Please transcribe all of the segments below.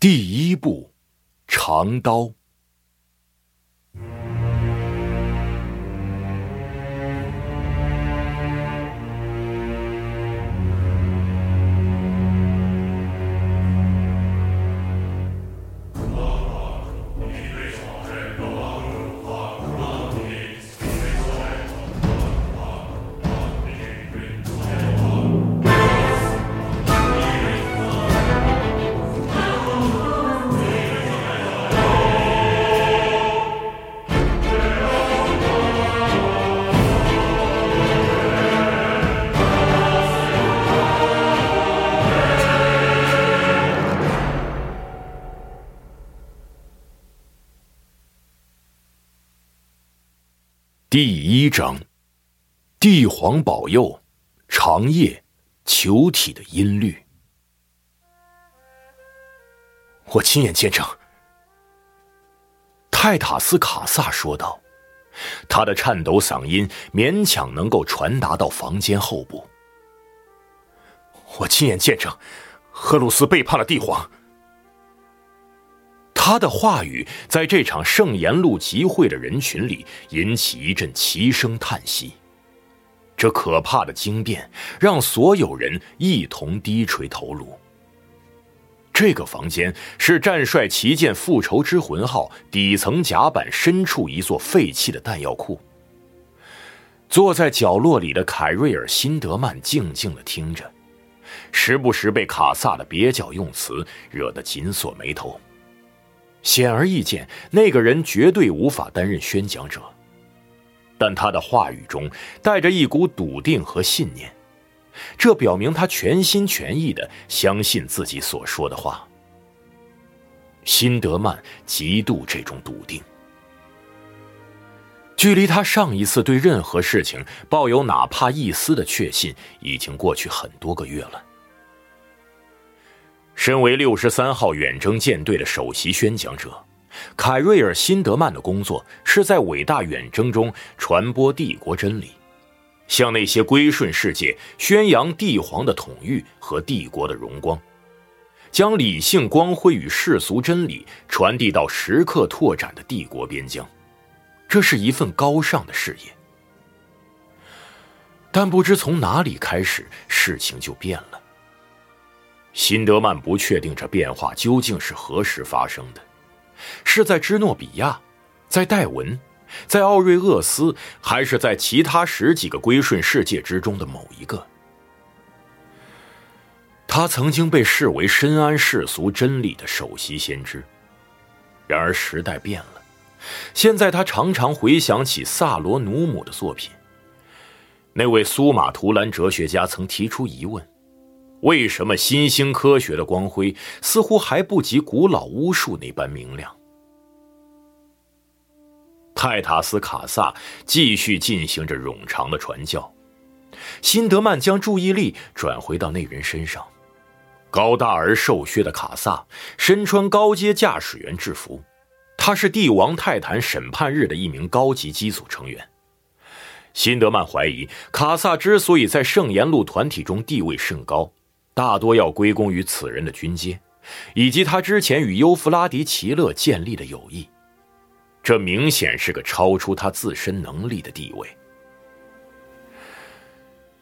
第一步，长刀。第一章，帝皇保佑，长夜，球体的音律。我亲眼见证。泰塔斯卡萨说道，他的颤抖嗓音勉强能够传达到房间后部。我亲眼见证，赫鲁斯背叛了帝皇。他的话语在这场圣言路集会的人群里引起一阵齐声叹息。这可怕的惊变让所有人一同低垂头颅。这个房间是战帅旗舰复仇之魂号底层甲板深处一座废弃的弹药库。坐在角落里的凯瑞尔·辛德曼静静的听着，时不时被卡萨的蹩脚用词惹得紧锁眉头。显而易见，那个人绝对无法担任宣讲者，但他的话语中带着一股笃定和信念，这表明他全心全意的相信自己所说的话。辛德曼极度这种笃定。距离他上一次对任何事情抱有哪怕一丝的确信，已经过去很多个月了。身为六十三号远征舰队的首席宣讲者，凯瑞尔·辛德曼的工作是在伟大远征中传播帝国真理，向那些归顺世界宣扬帝皇的统御和帝国的荣光，将理性光辉与世俗真理传递到时刻拓展的帝国边疆。这是一份高尚的事业。但不知从哪里开始，事情就变了。辛德曼不确定这变化究竟是何时发生的，是在芝诺比亚，在戴文，在奥瑞厄斯，还是在其他十几个归顺世界之中的某一个？他曾经被视为深谙世俗真理的首席先知，然而时代变了，现在他常常回想起萨罗努姆的作品。那位苏马图兰哲学家曾提出疑问。为什么新兴科学的光辉似乎还不及古老巫术那般明亮？泰塔斯卡萨继续进行着冗长的传教，辛德曼将注意力转回到那人身上。高大而瘦削的卡萨身穿高阶驾驶员制服，他是帝王泰坦审判日的一名高级机组成员。辛德曼怀疑，卡萨之所以在圣言路团体中地位甚高。大多要归功于此人的军阶，以及他之前与尤弗拉迪奇勒建立的友谊。这明显是个超出他自身能力的地位。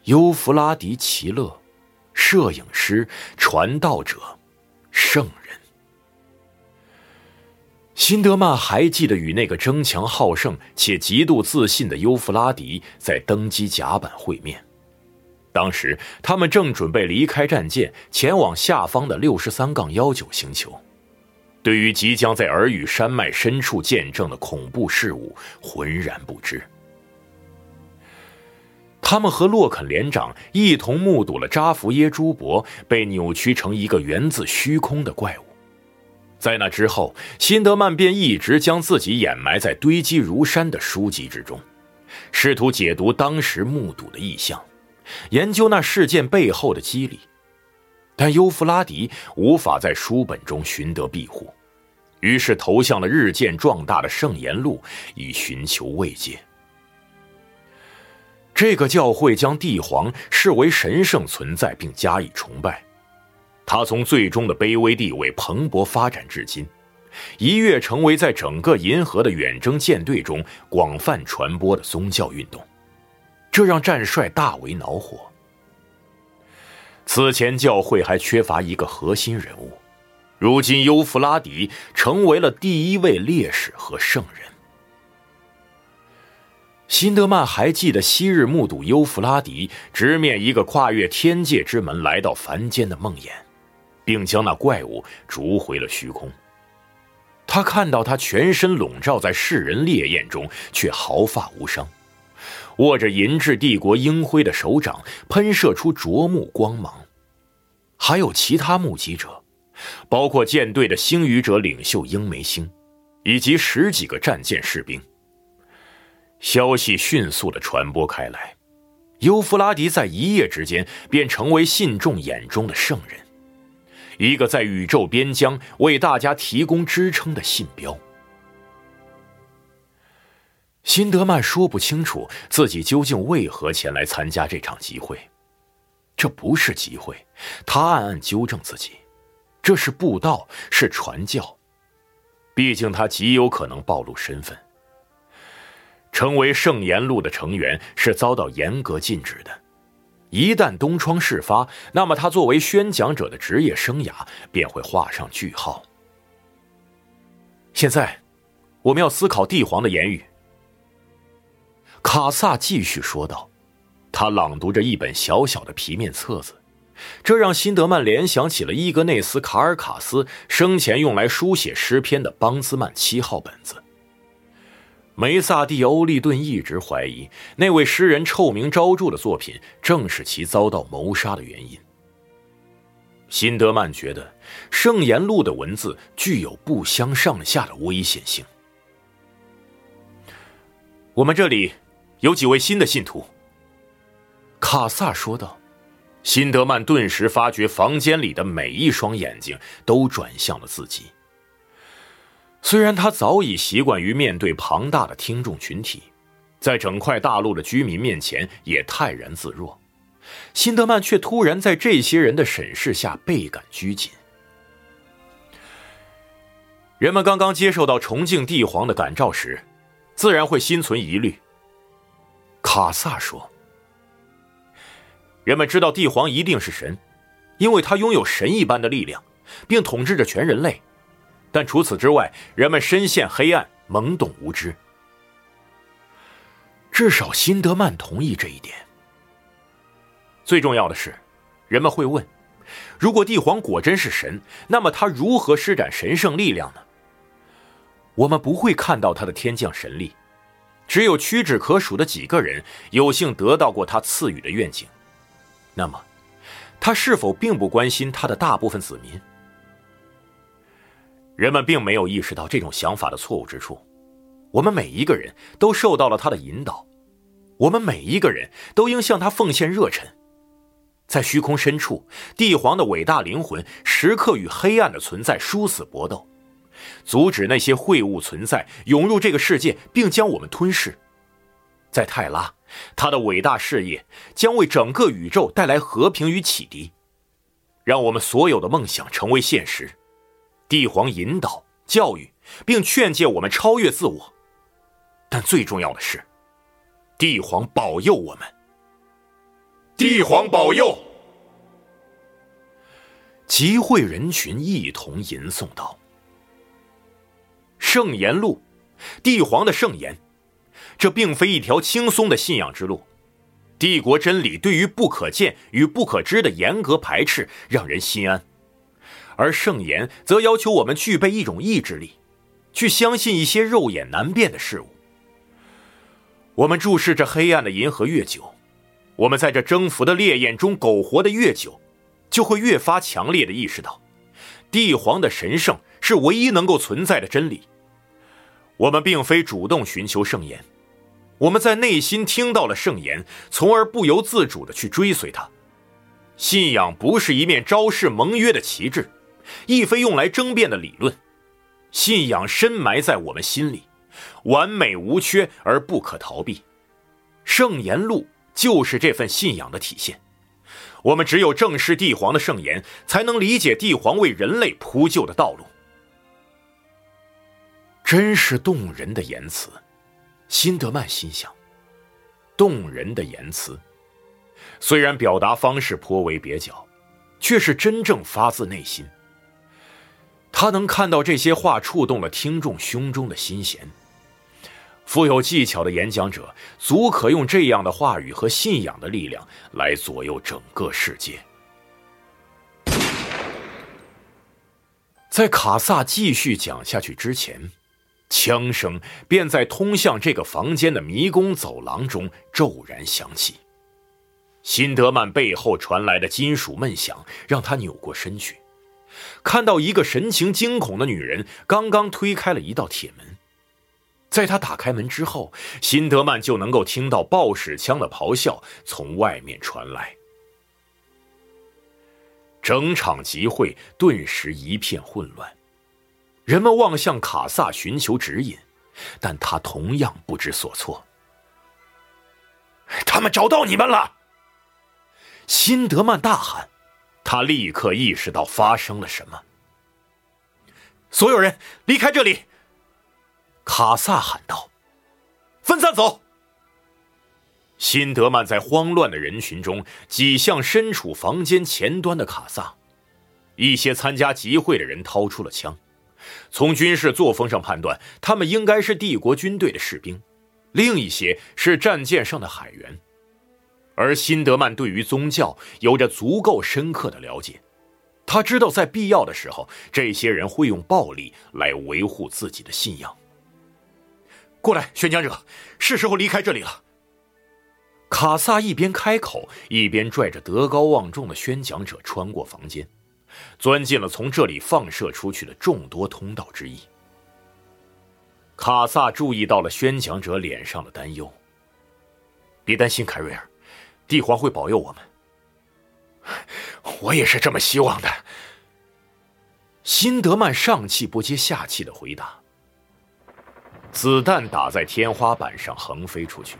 尤弗拉迪奇勒，摄影师、传道者、圣人。辛德曼还记得与那个争强好胜且极度自信的尤弗拉迪在登机甲板会面。当时，他们正准备离开战舰，前往下方的六十三杠幺九星球。对于即将在耳语山脉深处见证的恐怖事物，浑然不知。他们和洛肯连长一同目睹了扎弗耶朱伯被扭曲成一个源自虚空的怪物。在那之后，辛德曼便一直将自己掩埋在堆积如山的书籍之中，试图解读当时目睹的异象。研究那事件背后的机理，但尤弗拉迪无法在书本中寻得庇护，于是投向了日渐壮大的圣言路，以寻求慰藉。这个教会将帝皇视为神圣存在，并加以崇拜，他从最终的卑微地位蓬勃发展至今，一跃成为在整个银河的远征舰队中广泛传播的宗教运动，这让战帅大为恼火。此前教会还缺乏一个核心人物，如今优弗拉底成为了第一位烈士和圣人。辛德曼还记得昔日目睹优弗拉底直面一个跨越天界之门来到凡间的梦魇，并将那怪物逐回了虚空。他看到他全身笼罩在世人烈焰中，却毫发无伤，握着银质帝国鹰辉的手掌喷射出灼目光芒。还有其他目击者，包括舰队的星语者领袖英梅星，以及十几个战舰士兵。消息迅速的传播开来，尤弗拉迪在一夜之间便成为信众眼中的圣人，一个在宇宙边疆为大家提供支撑的信标。辛德曼说不清楚自己究竟为何前来参加这场集会，这不是集会，他暗暗纠正自己，这是布道，是传教，毕竟他极有可能暴露身份。成为圣言路的成员是遭到严格禁止的。一旦东窗事发，那么他作为宣讲者的职业生涯便会画上句号。现在，我们要思考帝皇的言语。卡萨继续说道，他朗读着一本小小的皮面册子，这让辛德曼联想起了伊格内斯·卡尔卡斯生前用来书写诗篇的邦兹曼七号本子。梅萨蒂·欧利顿一直怀疑，那位诗人臭名昭著的作品正是其遭到谋杀的原因。辛德曼觉得，《圣言录》的文字具有不相上下的危险性。我们这里有几位新的信徒，卡萨说道。辛德曼顿时发觉，房间里的每一双眼睛都转向了自己。虽然他早已习惯于面对庞大的听众群体，在整块大陆的居民面前也泰然自若，辛德曼却突然在这些人的审视下倍感拘谨。人们刚刚接受到崇敬帝皇的感召时，自然会心存疑虑。卡萨说：“人们知道帝皇一定是神，因为他拥有神一般的力量，并统治着全人类。”但除此之外，人们深陷黑暗，懵懂无知。至少辛德曼同意这一点。最重要的是，人们会问：如果帝皇果真是神，那么他如何施展神圣力量呢？我们不会看到他的天降神力，只有屈指可数的几个人有幸得到过他赐予的愿景。那么，他是否并不关心他的大部分子民？人们并没有意识到这种想法的错误之处。我们每一个人都受到了他的引导，我们每一个人都应向他奉献热忱。在虚空深处，帝皇的伟大灵魂时刻与黑暗的存在殊死搏斗，阻止那些秽物存在涌入这个世界，并将我们吞噬。在泰拉，他的伟大事业将为整个宇宙带来和平与启迪，让我们所有的梦想成为现实。帝皇引导、教育，并劝诫我们超越自我，但最重要的是，帝皇保佑我们。帝皇保佑！集会人群一同吟诵道：“圣言录，帝皇的圣言，这并非一条轻松的信仰之路。帝国真理对于不可见与不可知的严格排斥，让人心安。”而圣言则要求我们具备一种意志力，去相信一些肉眼难辨的事物。我们注视着黑暗的银河越久，我们在这征服的烈焰中苟活的越久，就会越发强烈的意识到，帝皇的神圣是唯一能够存在的真理。我们并非主动寻求圣言，我们在内心听到了圣言，从而不由自主的去追随它。信仰不是一面昭示盟约的旗帜。亦非用来争辩的理论，信仰深埋在我们心里，完美无缺而不可逃避。圣言录就是这份信仰的体现。我们只有正视帝皇的圣言，才能理解帝皇为人类铺就的道路。真是动人的言辞，辛德曼心想。动人的言辞，虽然表达方式颇为蹩脚，却是真正发自内心。他能看到这些话触动了听众胸中的心弦。富有技巧的演讲者，足可用这样的话语和信仰的力量来左右整个世界。在卡萨继续讲下去之前，枪声便在通向这个房间的迷宫走廊中骤然响起。辛德曼背后传来的金属闷响让他扭过身去，看到一个神情惊恐的女人刚刚推开了一道铁门。在他打开门之后，辛德曼就能够听到爆矢枪的咆哮从外面传来。整场集会顿时一片混乱，人们望向卡萨寻求指引，但他同样不知所措。他们找到你们了！辛德曼大喊，他立刻意识到发生了什么。所有人离开这里！卡萨喊道：“分散走！”辛德曼在慌乱的人群中挤向身处房间前端的卡萨。一些参加集会的人掏出了枪，从军事作风上判断，他们应该是帝国军队的士兵；另一些是战舰上的海员。而辛德曼对于宗教有着足够深刻的了解，他知道在必要的时候，这些人会用暴力来维护自己的信仰。过来，宣讲者，是时候离开这里了。卡萨一边开口，一边拽着德高望重的宣讲者穿过房间，钻进了从这里放射出去的众多通道之一。卡萨注意到了宣讲者脸上的担忧。别担心，凯瑞尔，帝皇会保佑我们。我也是这么希望的。辛德曼上气不接下气的回答。子弹打在天花板上，横飞出去，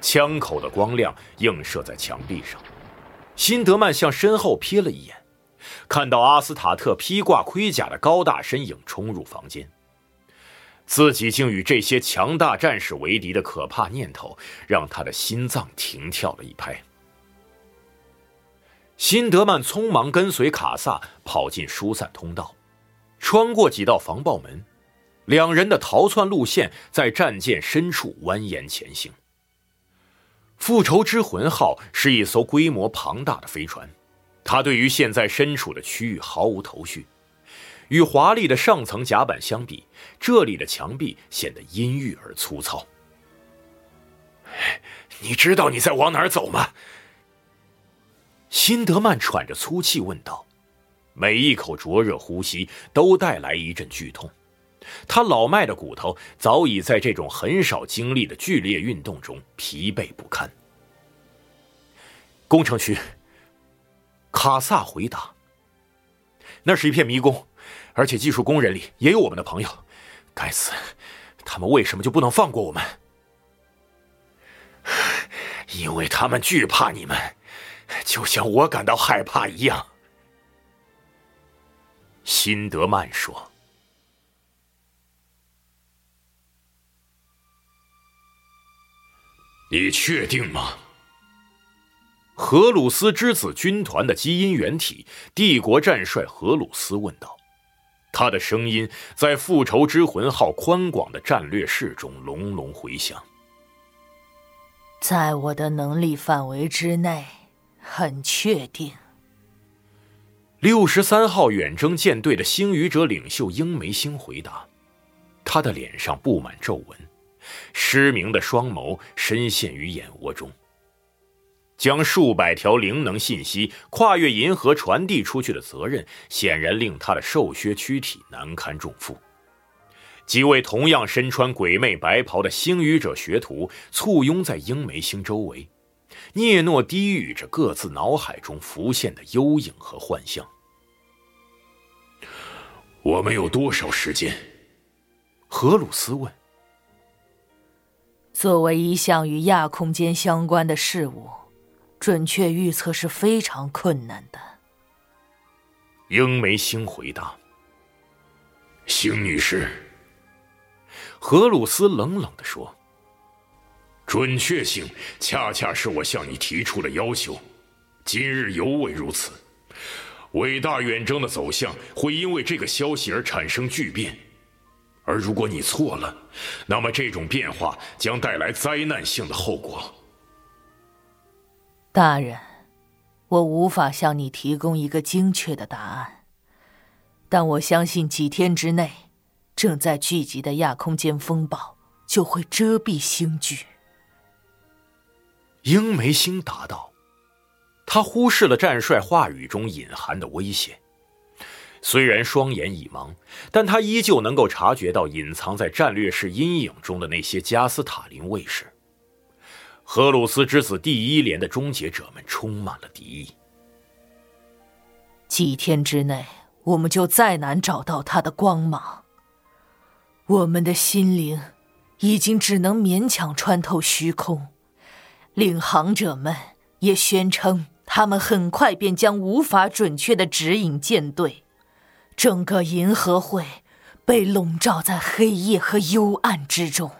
枪口的光亮映射在墙壁上。辛德曼向身后瞥了一眼，看到阿斯塔特披挂盔甲的高大身影冲入房间。自己竟与这些强大战士为敌的可怕念头，让他的心脏停跳了一拍。辛德曼匆忙跟随卡萨跑进疏散通道，穿过几道防爆门。两人的逃窜路线在战舰深处蜿蜒前行。复仇之魂号是一艘规模庞大的飞船，他对于现在身处的区域毫无头绪。与华丽的上层甲板相比，这里的墙壁显得阴郁而粗糙。你知道你在往哪儿走吗？辛德曼喘着粗气问道，每一口灼热呼吸都带来一阵剧痛。他老迈的骨头早已在这种很少经历的剧烈运动中疲惫不堪。工程区，卡萨回答：“那是一片迷宫，而且技术工人里也有我们的朋友。该死，他们为什么就不能放过我们？因为他们惧怕你们，就像我感到害怕一样。”辛德曼说。你确定吗？荷鲁斯之子军团的基因原体帝国战帅荷鲁斯问道，他的声音在复仇之魂号宽广的战略室中隆隆回响。在我的能力范围之内，很确定。六十三号远征舰队的星语者领袖英梅星回答，他的脸上布满皱纹。失明的双眸深陷于眼窝中，将数百条灵能信息跨越银河传递出去的责任，显然令他的瘦削躯体难堪重负。几位同样身穿鬼魅白袍的星语者学徒簇拥在英梅星周围，聂诺低语着各自脑海中浮现的幽影和幻象。我们有多少时间？荷鲁斯问。作为一项与亚空间相关的事物，准确预测是非常困难的。英梅星回答：“星女士。”荷鲁斯冷冷地说：“准确性恰恰是我向你提出的要求，今日尤为如此。伟大远征的走向会因为这个消息而产生巨变，而如果你错了，那么这种变化将带来灾难性的后果。”大人，我无法向你提供一个精确的答案，但我相信几天之内，正在聚集的亚空间风暴就会遮蔽星距。英梅星答道，他忽视了战帅话语中隐含的威胁。虽然双眼已盲，但他依旧能够察觉到隐藏在战略室阴影中的那些加斯塔林卫士。荷鲁斯之子第一连的终结者们充满了敌意。几天之内，我们就再难找到他的光芒。我们的心灵已经只能勉强穿透虚空。领航者们也宣称，他们很快便将无法准确的指引舰队。整个银河会被笼罩在黑夜和幽暗之中。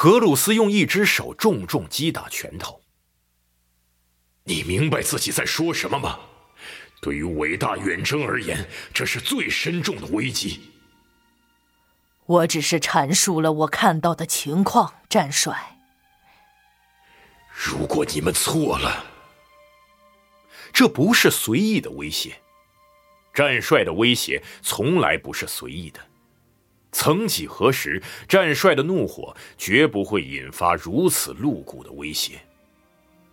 荷鲁斯用一只手重重击打拳头。你明白自己在说什么吗？对于伟大远征而言，这是最深重的危机。我只是阐述了我看到的情况，战帅。如果你们错了，这不是随意的威胁。战帅的威胁从来不是随意的。曾几何时，战帅的怒火绝不会引发如此露骨的威胁。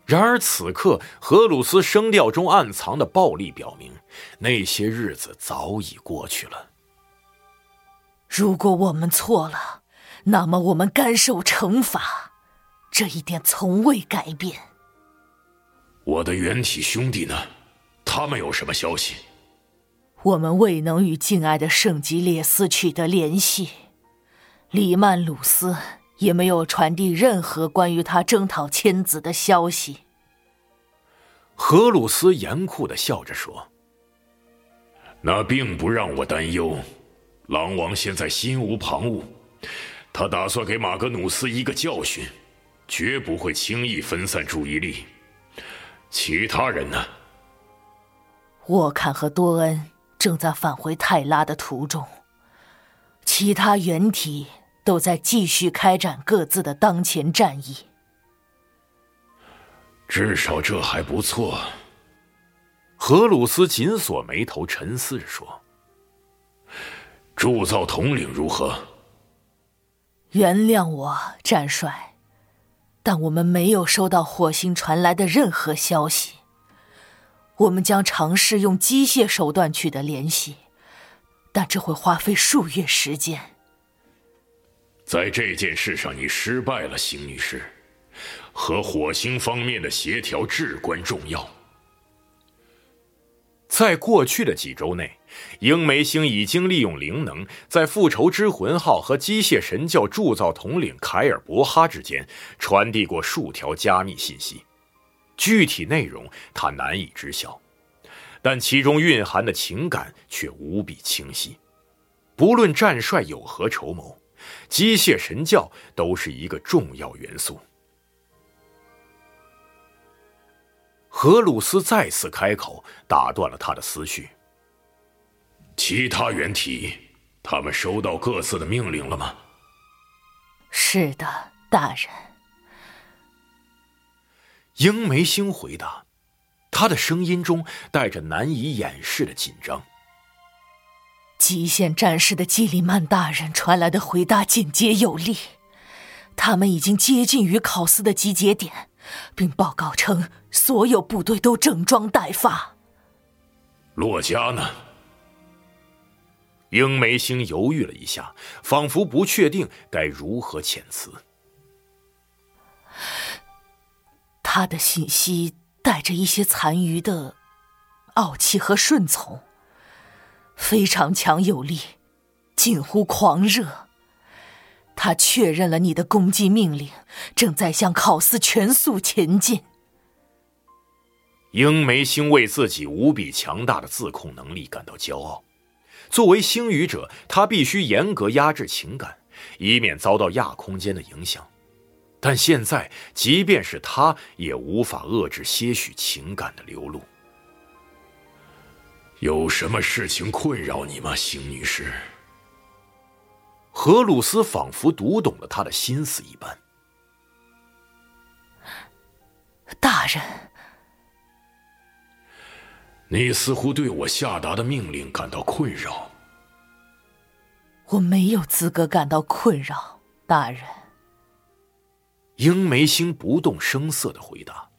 然而此刻，荷鲁斯声调中暗藏的暴力表明，那些日子早已过去了。如果我们错了，那么我们甘受惩罚，这一点从未改变。我的原体兄弟呢？他们有什么消息？我们未能与敬爱的圣吉列斯取得联系，里曼鲁斯也没有传递任何关于他征讨千子的消息。荷鲁斯严酷的笑着说：“那并不让我担忧，狼王现在心无旁骛，他打算给马格努斯一个教训，绝不会轻易分散注意力。其他人呢？沃坎和多恩。”正在返回泰拉的途中，其他原体都在继续开展各自的当前战役。至少这还不错。荷鲁斯紧锁眉头，沉思着说：“铸造统领如何？”原谅我，战帅，但我们没有收到火星传来的任何消息。我们将尝试用机械手段取得联系，但这会花费数月时间。在这件事上，你失败了，邢女士。和火星方面的协调至关重要。在过去的几周内，英梅星已经利用灵能，在复仇之魂号和机械神教铸造统领凯尔伯哈之间传递过数条加密信息。具体内容他难以知晓，但其中蕴含的情感却无比清晰。不论战帅有何筹谋，机械神教都是一个重要元素。荷鲁斯再次开口，打断了他的思绪。其他原体，他们收到各自的命令了吗？是的，大人。英梅星回答，他的声音中带着难以掩饰的紧张。极限战士的基里曼大人传来的回答简洁有力，他们已经接近于考斯的集结点，并报告称所有部队都整装待发。洛迦呢？英梅星犹豫了一下，仿佛不确定该如何遣词。他的信息带着一些残余的傲气和顺从，非常强有力，近乎狂热。他确认了你的攻击命令，正在向考斯全速前进。鹰眉星为自己无比强大的自控能力感到骄傲。作为星语者，他必须严格压制情感，以免遭到亚空间的影响。但现在，即便是他，也无法遏制些许情感的流露。有什么事情困扰你吗，邢女士？荷鲁斯仿佛读懂了他的心思一般。大人，你似乎对我下达的命令感到困扰。我没有资格感到困扰，大人。鹰梅星不动声色的回答：“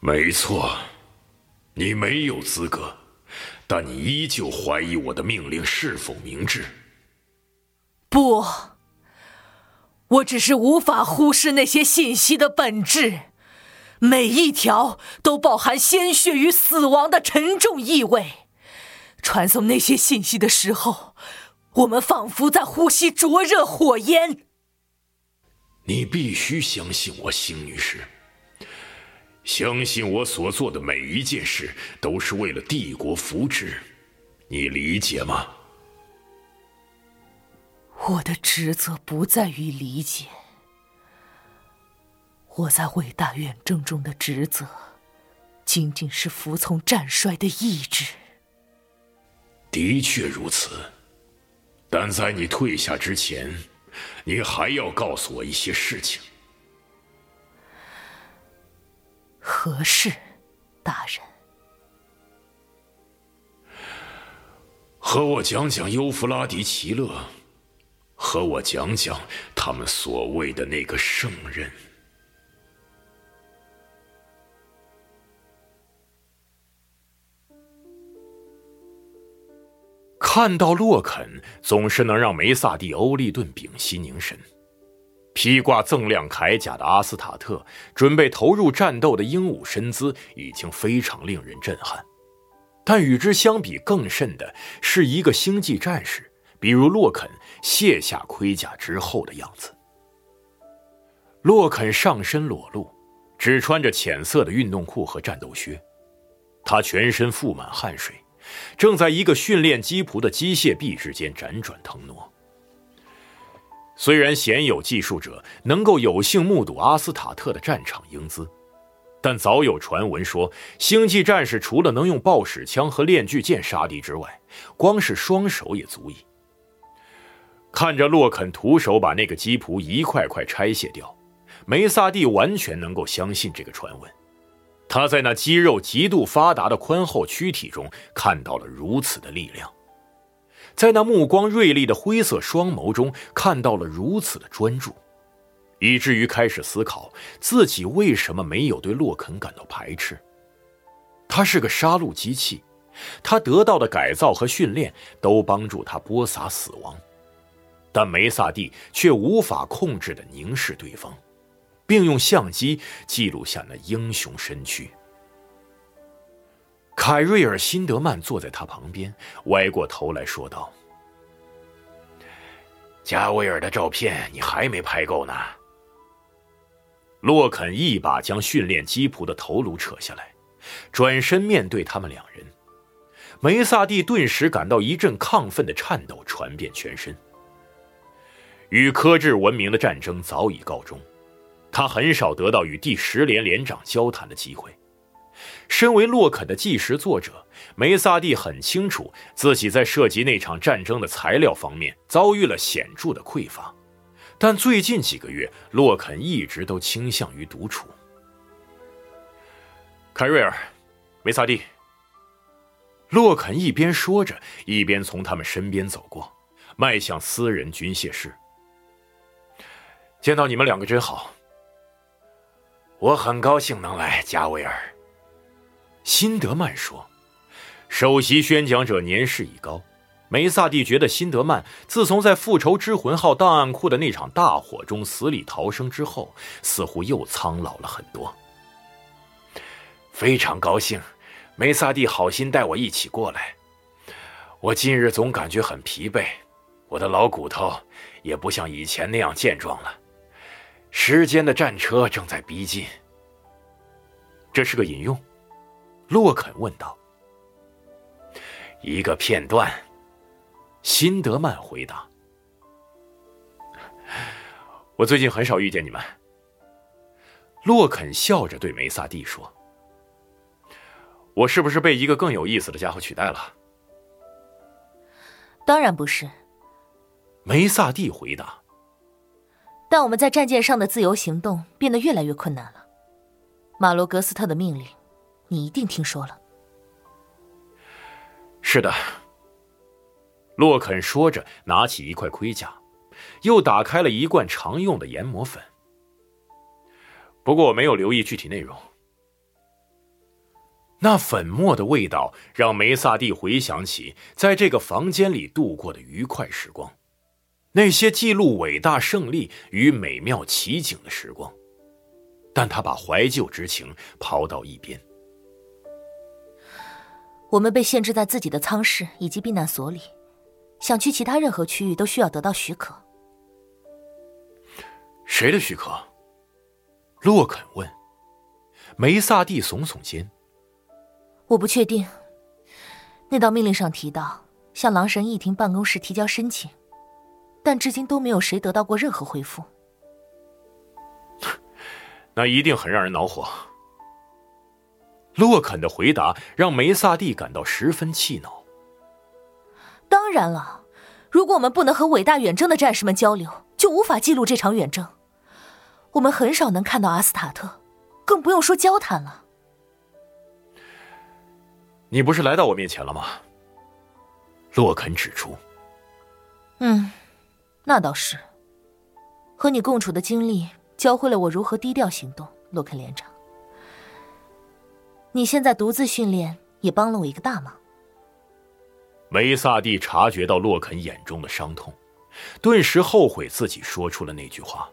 没错，你没有资格。”但你依旧怀疑我的命令是否明智？不，我只是无法忽视那些信息的本质，每一条都包含鲜血与死亡的沉重意味。传送那些信息的时候，我们仿佛在呼吸灼热火焰。你必须相信我，星女士。相信我所做的每一件事都是为了帝国福祉，你理解吗？我的职责不在于理解，我在伟大远征中的职责，仅仅是服从战帅的意志。的确如此，但在你退下之前，你还要告诉我一些事情。何事，大人？和我讲讲优弗拉迪奇勒，和我讲讲他们所谓的那个圣人。看到洛肯，总是能让梅萨蒂·欧利顿屏息凝神。披挂锃亮铠甲的阿斯塔特，准备投入战斗的英武身姿已经非常令人震撼，但与之相比更甚的是一个星际战士，比如洛肯卸下盔甲之后的样子。洛肯上身裸露，只穿着浅色的运动裤和战斗靴，他全身覆满汗水，正在一个训练机仆的机械臂之间辗转腾挪。虽然鲜有技术者能够有幸目睹阿斯塔特的战场英姿，但早有传闻说，星际战士除了能用爆矢枪和链锯剑杀敌之外，光是双手也足以。看着洛肯徒手把那个机仆一块块拆卸掉，梅萨蒂完全能够相信这个传闻。他在那肌肉极度发达的宽厚躯体中看到了如此的力量。在那目光锐利的灰色双眸中，看到了如此的专注，以至于开始思考自己为什么没有对洛肯感到排斥。他是个杀戮机器，他得到的改造和训练都帮助他播撒死亡，但梅萨蒂却无法控制的凝视对方，并用相机记录下那英雄身躯。凯瑞尔·辛德曼坐在他旁边，歪过头来说道：“加威尔的照片你还没拍够呢。”洛肯一把将训练基仆的头颅扯下来，转身面对他们两人。梅萨蒂顿时感到一阵亢奋的颤抖传遍全身。与科智文明的战争早已告终，他很少得到与第十连连长交谈的机会。身为洛肯的纪实作者，梅萨蒂很清楚自己在涉及那场战争的材料方面遭遇了显著的匮乏。但最近几个月，洛肯一直都倾向于独处。凯瑞尔，梅萨蒂。洛肯一边说着，一边从他们身边走过，迈向私人军械室。见到你们两个真好。我很高兴能来，加维尔。辛德曼说：“首席宣讲者年事已高，梅萨蒂觉得辛德曼自从在复仇之魂号档案库的那场大火中死里逃生之后，似乎又苍老了很多。非常高兴，梅萨蒂好心带我一起过来。我近日总感觉很疲惫，我的老骨头也不像以前那样健壮了。时间的战车正在逼近。这是个引用，洛肯问道。一个片段，辛德曼回答。我最近很少遇见你们。洛肯笑着对梅萨蒂说：“我是不是被一个更有意思的家伙取代了？”当然不是。梅萨蒂回答。但我们在战舰上的自由行动变得越来越困难了。马罗格斯特的命令，你一定听说了。是的。洛肯说着，拿起一块盔甲，又打开了一罐常用的研磨粉。不过我没有留意具体内容。那粉末的味道让梅萨蒂回想起在这个房间里度过的愉快时光，那些记录伟大胜利与美妙奇景的时光。但他把怀旧之情抛到一边。我们被限制在自己的舱室以及避难所里，想去其他任何区域都需要得到许可。谁的许可？洛肯问。梅萨蒂耸耸肩。我不确定。那道命令上提到向狼神议庭办公室提交申请，但至今都没有谁得到过任何回复。那一定很让人恼火。洛肯的回答让梅萨蒂感到十分气恼。当然了，如果我们不能和伟大远征的战士们交流，就无法记录这场远征。我们很少能看到阿斯塔特，更不用说交谈了。你不是来到我面前了吗？洛肯指出。嗯，那倒是。和你共处的经历。教会了我如何低调行动，洛肯连长。你现在独自训练也帮了我一个大忙。梅萨蒂察觉到洛肯眼中的伤痛，顿时后悔自己说出了那句话。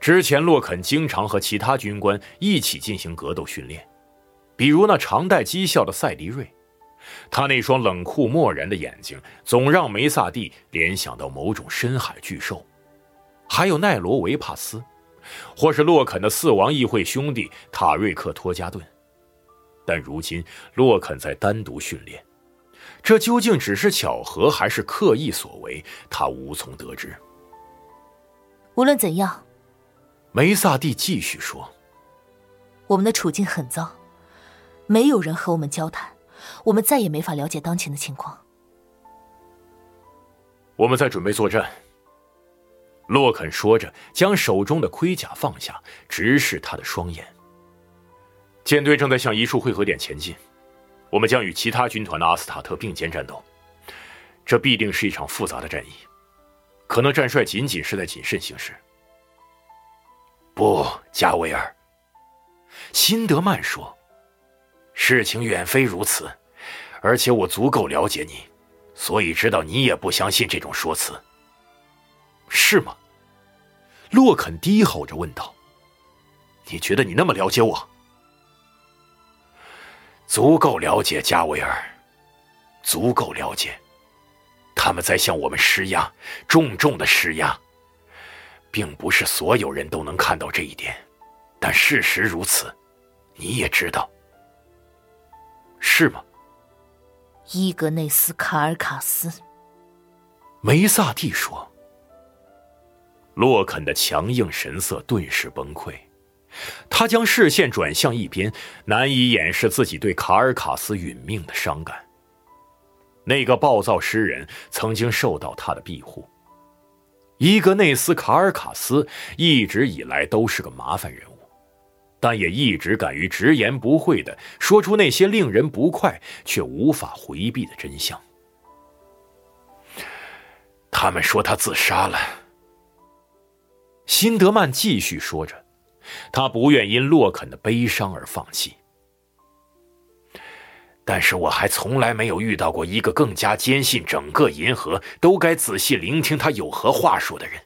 之前，洛肯经常和其他军官一起进行格斗训练，比如那常带讥笑的赛迪瑞，他那双冷酷漠然的眼睛总让梅萨蒂联想到某种深海巨兽。还有奈罗维帕斯，或是洛肯的四王议会兄弟塔瑞克托加顿，但如今洛肯在单独训练，这究竟只是巧合还是刻意所为？他无从得知。无论怎样，梅萨蒂继续说：“我们的处境很糟，没有人和我们交谈，我们再也没法了解当前的情况。我们在准备作战。”洛肯说着，将手中的盔甲放下，直视他的双眼。舰队正在向一处汇合点前进，我们将与其他军团的阿斯塔特并肩战斗。这必定是一场复杂的战役，可能战帅仅仅是在谨慎行事。不，加维尔，辛德曼说：“事情远非如此，而且我足够了解你，所以知道你也不相信这种说辞。”是吗？洛肯低吼着问道。“你觉得你那么了解我？足够了解加维尔，足够了解。他们在向我们施压，重重的施压。并不是所有人都能看到这一点，但事实如此，你也知道，是吗？”伊格内斯·卡尔卡斯，梅萨蒂说。洛肯的强硬神色顿时崩溃，他将视线转向一边，难以掩饰自己对卡尔卡斯殒命的伤感。那个暴躁诗人曾经受到他的庇护。伊格内斯·卡尔卡斯一直以来都是个麻烦人物，但也一直敢于直言不讳的说出那些令人不快却无法回避的真相。他们说他自杀了。辛德曼继续说着，他不愿因洛肯的悲伤而放弃。但是我还从来没有遇到过一个更加坚信整个银河都该仔细聆听他有何话说的人。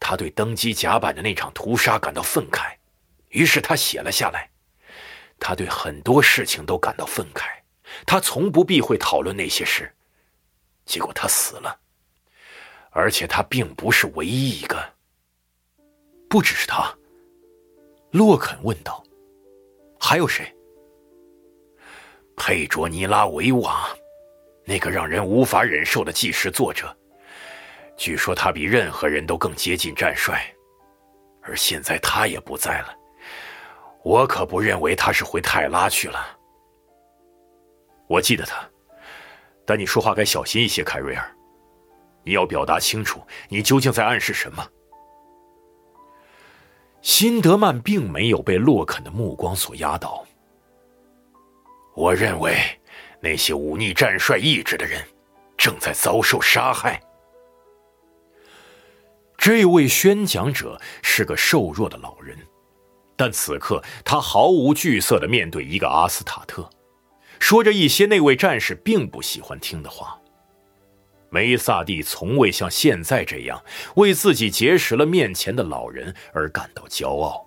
他对登基甲板的那场屠杀感到愤慨，于是他写了下来。他对很多事情都感到愤慨，他从不避讳讨论那些事。结果他死了，而且他并不是唯一一个。不只是他，洛肯问道：“还有谁？”佩卓尼拉维瓦，那个让人无法忍受的纪实作者。据说他比任何人都更接近战帅，而现在他也不在了。我可不认为他是回泰拉去了。我记得他，但你说话该小心一些，凯瑞尔。你要表达清楚，你究竟在暗示什么？辛德曼并没有被洛肯的目光所压倒。我认为，那些忤逆战帅意志的人，正在遭受杀害。这位宣讲者是个瘦弱的老人，但此刻他毫无惧色的面对一个阿斯塔特，说着一些那位战士并不喜欢听的话。梅萨蒂从未像现在这样为自己结识了面前的老人而感到骄傲。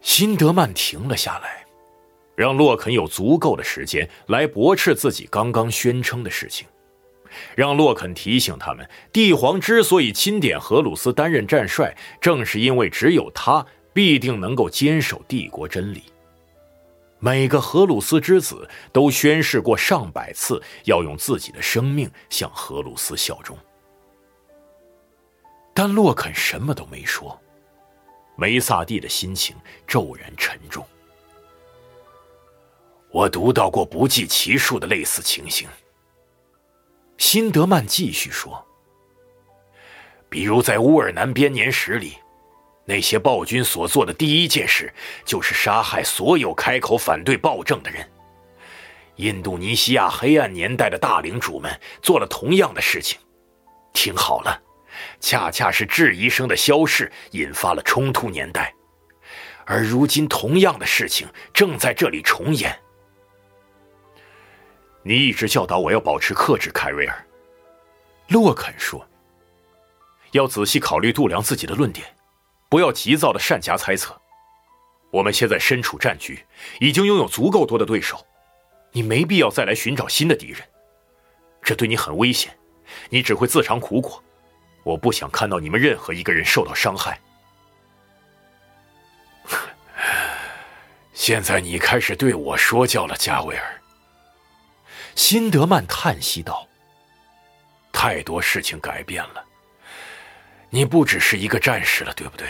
辛德曼停了下来，让洛肯有足够的时间来驳斥自己刚刚宣称的事情，让洛肯提醒他们，帝皇之所以钦点荷鲁斯担任战帅，正是因为只有他必定能够坚守帝国真理。每个荷鲁斯之子都宣誓过上百次，要用自己的生命向荷鲁斯效忠。但洛肯什么都没说，梅萨蒂的心情骤然沉重。我读到过不计其数的类似情形。辛德曼继续说，比如在乌尔南编年史里。那些暴君所做的第一件事，就是杀害所有开口反对暴政的人。印度尼西亚黑暗年代的大领主们做了同样的事情。听好了，恰恰是质疑声的消逝引发了冲突年代，而如今同样的事情正在这里重演。你一直教导我要保持克制，凯瑞尔。洛肯说：“要仔细考虑度量自己的论点。”不要急躁的善加猜测。我们现在身处战局，已经拥有足够多的对手，你没必要再来寻找新的敌人。这对你很危险，你只会自尝苦果。我不想看到你们任何一个人受到伤害。现在你开始对我说教了，加维尔。辛德曼叹息道：“太多事情改变了。”你不只是一个战士了，对不对？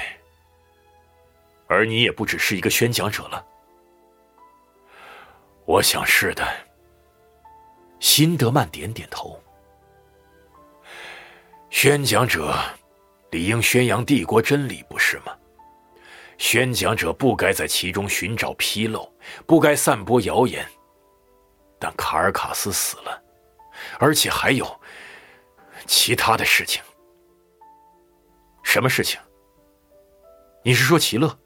而你也不只是一个宣讲者了。我想是的。辛德曼点点头。宣讲者理应宣扬帝国真理，不是吗？宣讲者不该在其中寻找纰漏，不该散播谣言。但卡尔卡斯死了，而且还有其他的事情。什么事情？你是说齐乐？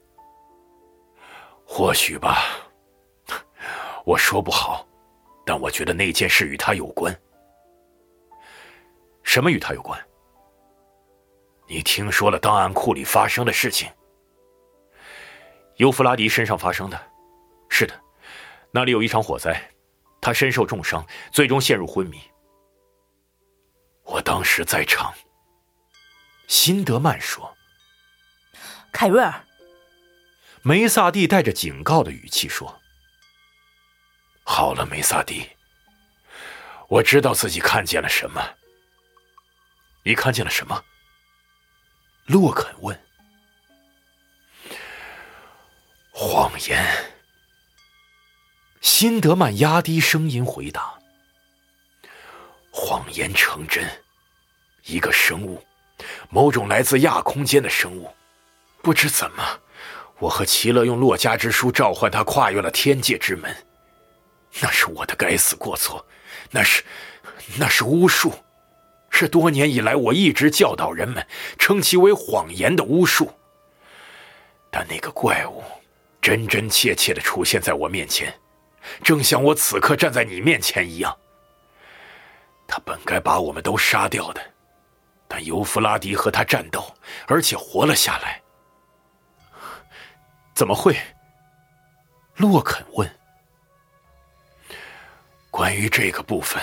或许吧，我说不好，但我觉得那件事与他有关。什么与他有关？你听说了档案库里发生的事情？尤弗拉迪身上发生的，是的，那里有一场火灾，他身受重伤，最终陷入昏迷。我当时在场。辛德曼说：“凯瑞尔。”梅萨蒂带着警告的语气说：“好了，梅萨蒂，我知道自己看见了什么。你看见了什么？”洛肯问。“谎言。”辛德曼压低声音回答：“谎言成真，一个生物。”某种来自亚空间的生物，不知怎么，我和齐乐用洛家之书召唤他，跨越了天界之门。那是我的该死过错，那是，那是巫术，是多年以来我一直教导人们称其为谎言的巫术。但那个怪物真真切切的出现在我面前，正像我此刻站在你面前一样。他本该把我们都杀掉的。但尤弗拉迪和他战斗，而且活了下来。怎么会？洛肯问。关于这个部分，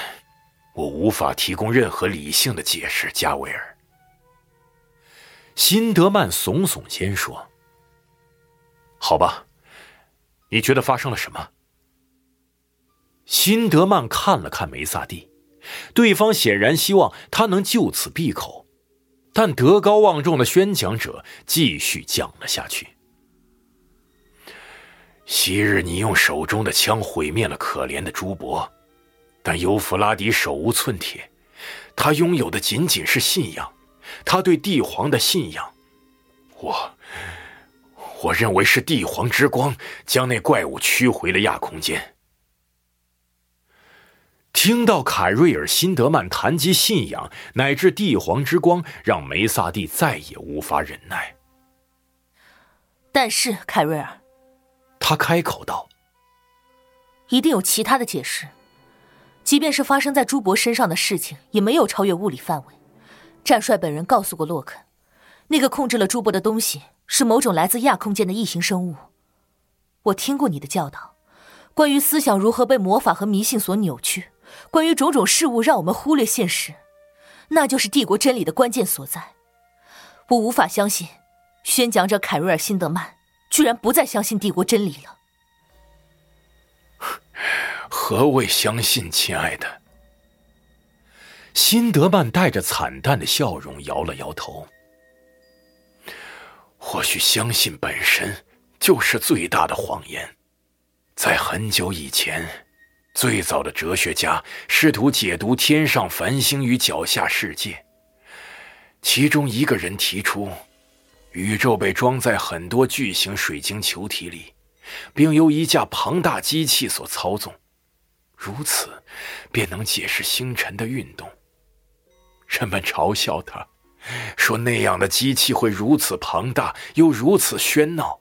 我无法提供任何理性的解释，加维尔。辛德曼耸耸肩说：“好吧，你觉得发生了什么？”辛德曼看了看梅萨蒂，对方显然希望他能就此闭口，但德高望重的宣讲者继续讲了下去：“昔日你用手中的枪毁灭了可怜的朱伯。”但尤弗拉迪手无寸铁，他拥有的仅仅是信仰，他对帝皇的信仰。我，我认为是帝皇之光将那怪物驱回了亚空间。听到凯瑞尔·辛德曼谈及信仰乃至帝皇之光，让梅萨蒂再也无法忍耐。但是，凯瑞尔，他开口道：“一定有其他的解释。”即便是发生在朱博身上的事情，也没有超越物理范围。战帅本人告诉过洛肯，那个控制了朱博的东西是某种来自亚空间的异形生物。我听过你的教导，关于思想如何被魔法和迷信所扭曲，关于种种事物让我们忽略现实，那就是帝国真理的关键所在。我无法相信，宣讲者凯瑞尔·辛德曼居然不再相信帝国真理了。何谓相信，亲爱的？辛德曼带着惨淡的笑容摇了摇头。或许相信本身就是最大的谎言。在很久以前，最早的哲学家试图解读天上繁星与脚下世界。其中一个人提出，宇宙被装在很多巨型水晶球体里，并由一架庞大机器所操纵。如此，便能解释星辰的运动。人们嘲笑他，说那样的机器会如此庞大又如此喧闹，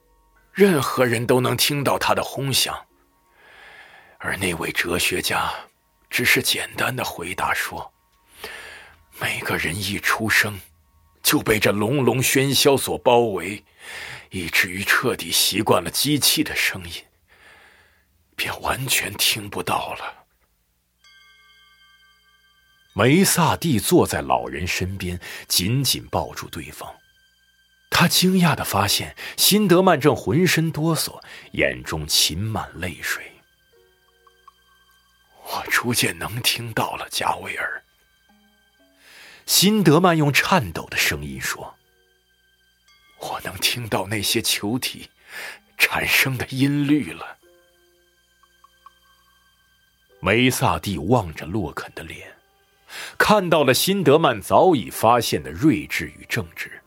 任何人都能听到它的轰响。而那位哲学家只是简单的回答说：“每个人一出生，就被这隆隆喧嚣所包围，以至于彻底习惯了机器的声音。”便完全听不到了。梅萨蒂坐在老人身边，紧紧抱住对方。他惊讶的发现，辛德曼正浑身哆嗦，眼中噙满泪水。我逐渐能听到了，加维尔。辛德曼用颤抖的声音说：“我能听到那些球体产生的音律了。”梅萨蒂望着洛肯的脸，看到了辛德曼早已发现的睿智与正直。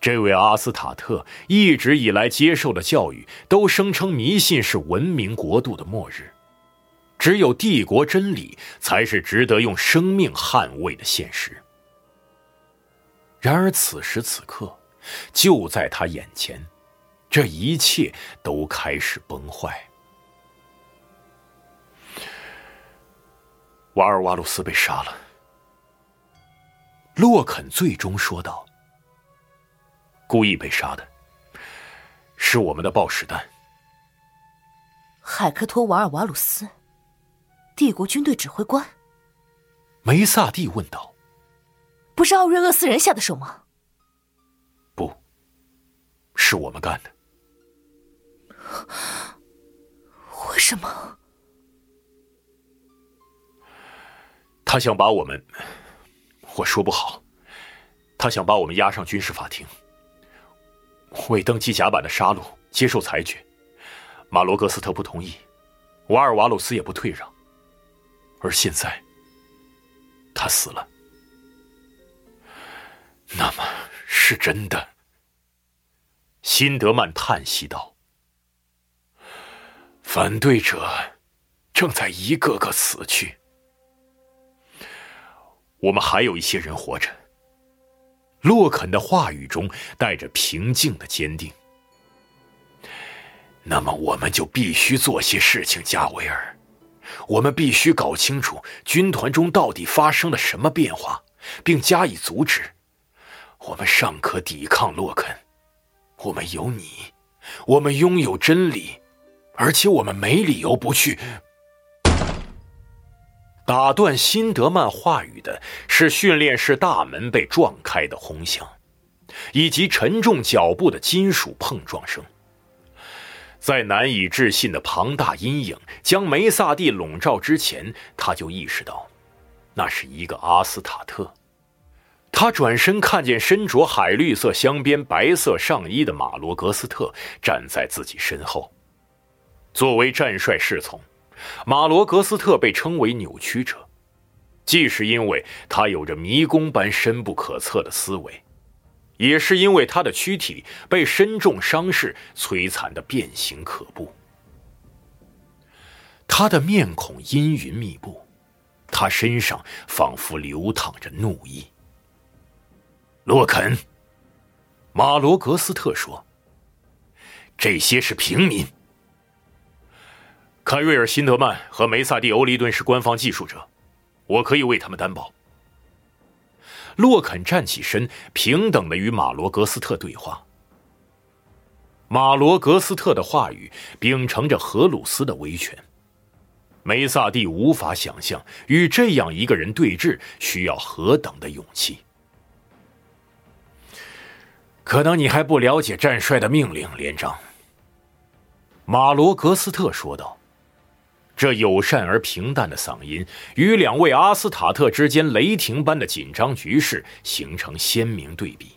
这位阿斯塔特一直以来接受的教育，都声称迷信是文明国度的末日，只有帝国真理才是值得用生命捍卫的现实。然而此时此刻，就在他眼前，这一切都开始崩坏。瓦尔瓦鲁斯被杀了，洛肯最终说道：“故意被杀的，是我们的报时弹。”海克托·瓦尔瓦鲁斯，帝国军队指挥官。梅萨蒂问道：“不是奥瑞厄斯人下的手吗？”“不，是我们干的。”“为什么？”他想把我们，我说不好。他想把我们押上军事法庭，为登机甲板的杀戮接受裁决。马罗格斯特不同意，瓦尔瓦鲁斯也不退让。而现在，他死了。那么是真的？辛德曼叹息道：“反对者正在一个个死去。”我们还有一些人活着。洛肯的话语中带着平静的坚定。那么，我们就必须做些事情，加维尔。我们必须搞清楚军团中到底发生了什么变化，并加以阻止。我们尚可抵抗洛肯。我们有你，我们拥有真理，而且我们没理由不去。打断辛德曼话语的是训练室大门被撞开的轰响，以及沉重脚步的金属碰撞声。在难以置信的庞大阴影将梅萨蒂笼罩之前，他就意识到，那是一个阿斯塔特。他转身看见身着海绿色镶边白色上衣的马罗格斯特站在自己身后。作为战帅侍从，马罗格斯特被称为扭曲者，既是因为他有着迷宫般深不可测的思维，也是因为他的躯体被身重伤势摧残的变形可怖。他的面孔阴云密布，他身上仿佛流淌着怒意。洛肯，马罗格斯特说：“这些是平民。凯瑞尔·辛德曼和梅萨蒂·欧利顿是官方技术者，我可以为他们担保。”洛肯站起身，平等的与马罗格斯特对话。马罗格斯特的话语秉承着荷鲁斯的威权。梅萨蒂无法想象与这样一个人对峙需要何等的勇气。可能你还不了解战帅的命令，连长。”马罗格斯特说道，这友善而平淡的嗓音与两位阿斯塔特之间雷霆般的紧张局势形成鲜明对比。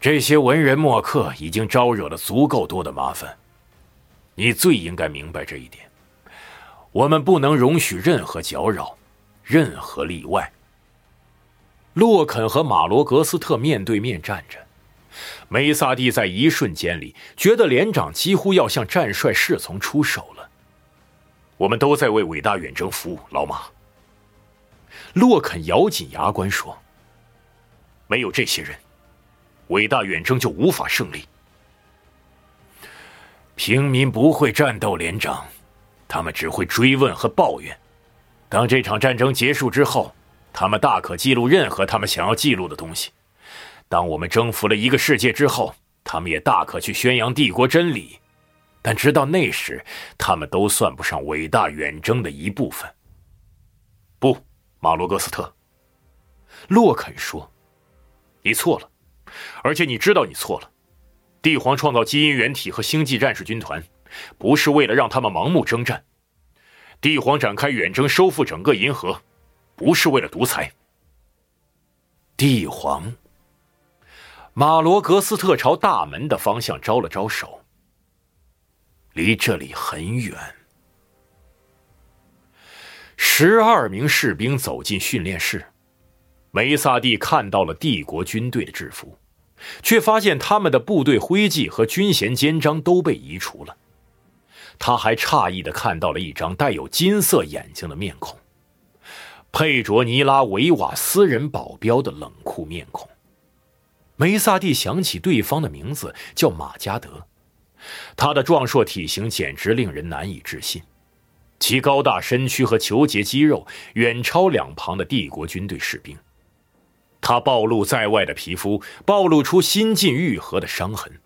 这些文人墨客已经招惹了足够多的麻烦，你最应该明白这一点。我们不能容许任何搅扰，任何例外。洛肯和马罗格斯特面对面站着，梅萨蒂在一瞬间里觉得连长几乎要向战帅侍从出手了。我们都在为伟大远征服务，老马。洛肯咬紧牙关说：“没有这些人，伟大远征就无法胜利。平民不会战斗，连长，他们只会追问和抱怨。当这场战争结束之后。”他们大可记录任何他们想要记录的东西。当我们征服了一个世界之后，他们也大可去宣扬帝国真理。但直到那时，他们都算不上伟大远征的一部分。不，马罗格斯特，洛肯说：“你错了，而且你知道你错了。帝皇创造基因原体和星际战士军团，不是为了让他们盲目征战。帝皇展开远征，收复整个银河。”不是为了独裁。帝皇马罗格斯特朝大门的方向招了招手。离这里很远。十二名士兵走进训练室，梅萨蒂看到了帝国军队的制服，却发现他们的部队徽记和军衔肩章都被移除了。他还诧异的看到了一张带有金色眼睛的面孔。佩卓尼拉维瓦私人保镖的冷酷面孔。梅萨蒂想起对方的名字叫马加德，他的壮硕体型简直令人难以置信，其高大身躯和虬结肌肉远超两旁的帝国军队士兵。他暴露在外的皮肤暴露出新近愈合的伤痕，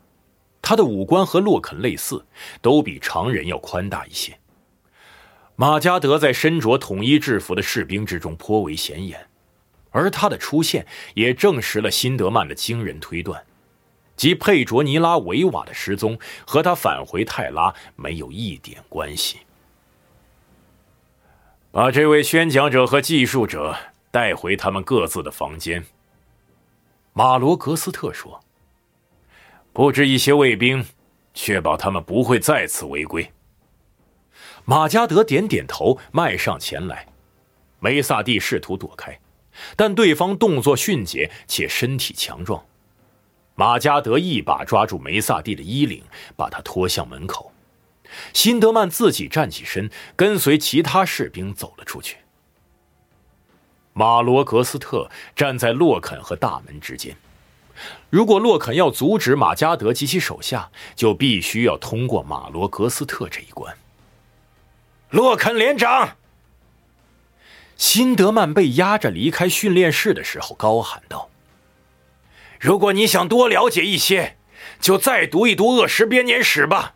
他的五官和洛肯类似，都比常人要宽大一些。马加德在身着统一制服的士兵之中颇为显眼，而他的出现也证实了辛德曼的惊人推断，即佩卓尼拉维瓦的失踪和他返回泰拉没有一点关系。把这位宣讲者和技术者带回他们各自的房间。马罗格斯特说：“布置一些卫兵，确保他们不会再次违规。”马加德点点头，迈上前来。梅萨蒂试图躲开，但对方动作迅捷且身体强壮。马加德一把抓住梅萨蒂的衣领，把他拖向门口。辛德曼自己站起身，跟随其他士兵走了出去。马罗格斯特站在洛肯和大门之间。如果洛肯要阻止马加德及其手下，就必须要通过马罗格斯特这一关。洛肯连长，辛德曼被压着离开训练室的时候，高喊道：“如果你想多了解一些，就再读一读《恶食编年史》吧，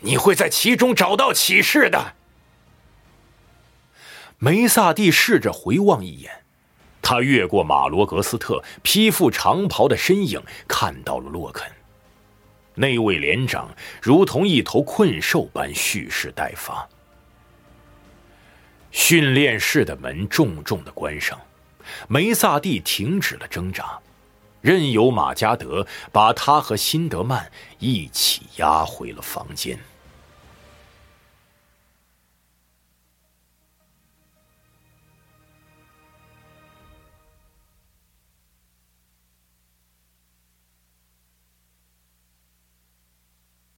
你会在其中找到启示的。”梅萨蒂试着回望一眼，他越过马罗格斯特披覆长袍的身影，看到了洛肯。那位连长如同一头困兽般蓄势待发。训练室的门重重的关上，梅萨蒂停止了挣扎，任由马加德把他和辛德曼一起押回了房间。